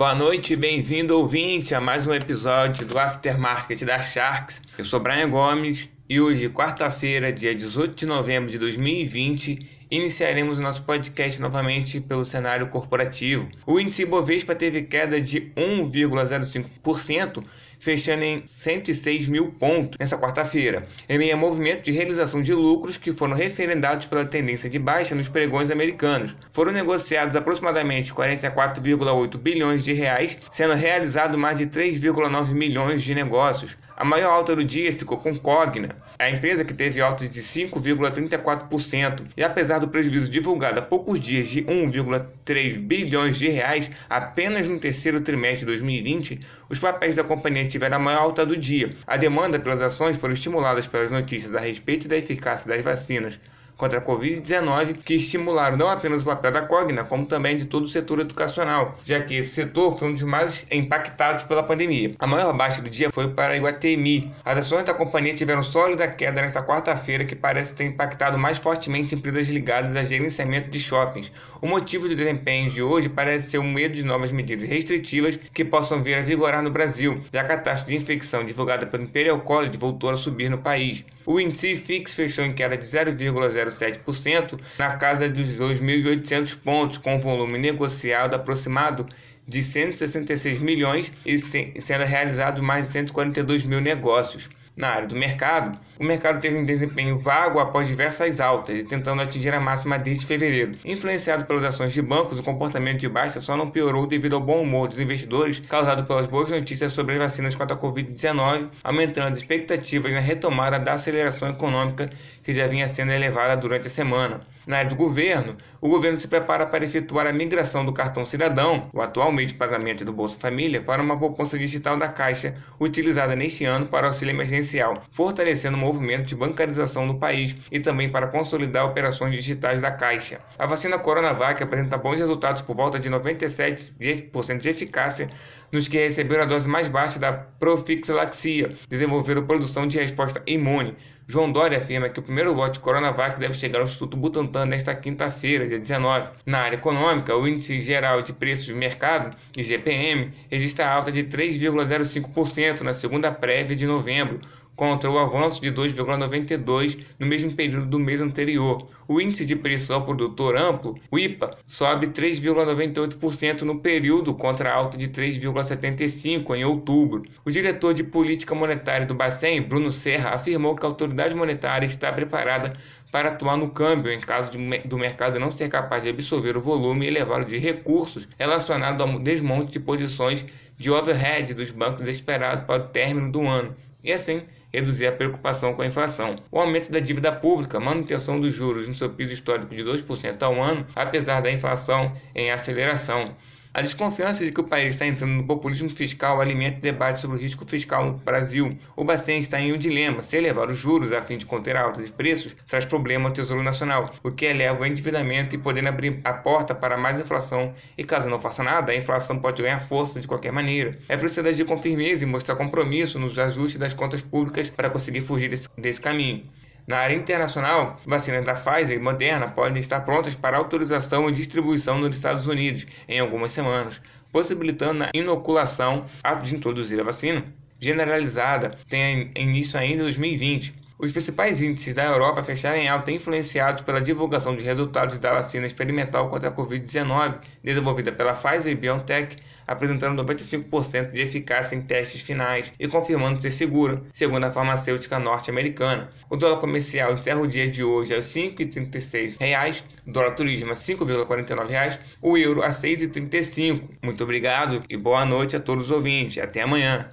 Boa noite, bem-vindo ouvinte a mais um episódio do Aftermarket da Sharks. Eu sou Brian Gomes e hoje, quarta-feira, dia 18 de novembro de 2020, iniciaremos o nosso podcast novamente pelo cenário corporativo. O índice Bovespa teve queda de 1,05%, fechando em 106 mil pontos nessa quarta-feira, em meio a movimento de realização de lucros que foram referendados pela tendência de baixa nos pregões americanos. Foram negociados aproximadamente 44,8 bilhões de reais, sendo realizado mais de 3,9 milhões de negócios. A maior alta do dia ficou com Cogna, a empresa que teve alta de 5,34%, e apesar do prejuízo divulgado há poucos dias de 1,3 bilhões de reais apenas no terceiro trimestre de 2020, os papéis da companhia tiveram a maior alta do dia. A demanda pelas ações foram estimuladas pelas notícias a respeito da eficácia das vacinas contra a Covid-19 que estimularam não apenas o papel da Cogna, como também de todo o setor educacional, já que esse setor foi um dos mais impactados pela pandemia. A maior baixa do dia foi para a Iguatemi. As ações da companhia tiveram sólida queda nesta quarta-feira, que parece ter impactado mais fortemente empresas ligadas a gerenciamento de shoppings. O motivo do desempenho de hoje parece ser o medo de novas medidas restritivas que possam vir a vigorar no Brasil, já que a taxa de infecção divulgada pelo Imperial College voltou a subir no país. O índice FIX fechou em queda de 0,07% na casa dos 2.800 pontos, com volume negociado aproximado de 166 milhões e sendo realizados mais de 142 mil negócios. Na área do mercado, o mercado teve um desempenho vago após diversas altas e tentando atingir a máxima desde fevereiro. Influenciado pelas ações de bancos, o comportamento de baixa só não piorou devido ao bom humor dos investidores causado pelas boas notícias sobre as vacinas contra a Covid-19, aumentando as expectativas na retomada da aceleração econômica que já vinha sendo elevada durante a semana. Na área do governo, o governo se prepara para efetuar a migração do cartão cidadão, o atual meio de pagamento do Bolsa Família, para uma poupança digital da Caixa, utilizada neste ano para auxílio emergencial, fortalecendo o movimento de bancarização no país e também para consolidar operações digitais da Caixa. A vacina Coronavac apresenta bons resultados por volta de 97% de eficácia nos que receberam a dose mais baixa da profilaxia, desenvolveram produção de resposta imune. João Dória afirma que o primeiro lote de Coronavac deve chegar ao Instituto Butantan nesta quinta-feira, dia 19. Na área econômica, o Índice Geral de Preços de Mercado, IGPM, registra alta de 3,05% na segunda prévia de novembro, contra o avanço de 2,92 no mesmo período do mês anterior. O índice de preço ao produtor amplo, o IPA, sobe 3,98% no período contra a alta de 3,75 em outubro. O diretor de política monetária do Bacen, Bruno Serra, afirmou que a autoridade monetária está preparada para atuar no câmbio em caso de, do mercado não ser capaz de absorver o volume elevado de recursos relacionado ao desmonte de posições de overhead dos bancos esperado para o término do ano. E assim, reduzir a preocupação com a inflação. O aumento da dívida pública, manutenção dos juros no seu piso histórico de 2% ao ano, apesar da inflação em aceleração. A desconfiança de que o país está entrando no populismo fiscal alimenta debate sobre o risco fiscal no Brasil. O Bacen está em um dilema. Se elevar os juros a fim de conter a alta de preços, traz problema ao Tesouro Nacional, o que eleva o endividamento e podendo abrir a porta para mais inflação. E caso não faça nada, a inflação pode ganhar força de qualquer maneira. É preciso agir com firmeza e mostrar compromisso nos ajustes das contas públicas para conseguir fugir desse, desse caminho. Na área internacional, vacinas da Pfizer e Moderna podem estar prontas para autorização e distribuição nos Estados Unidos em algumas semanas, possibilitando a inoculação, ato de introduzir a vacina generalizada, tem início ainda em 2020. Os principais índices da Europa fecharam em alta influenciados pela divulgação de resultados da vacina experimental contra a Covid-19, desenvolvida pela Pfizer e BioNTech, apresentando 95% de eficácia em testes finais e confirmando ser segura, segundo a farmacêutica norte-americana. O dólar comercial encerra o dia de hoje aos R$ 5,36, o dólar turismo a R$ 5,49, o euro a R$ 6,35. Muito obrigado e boa noite a todos os ouvintes. Até amanhã.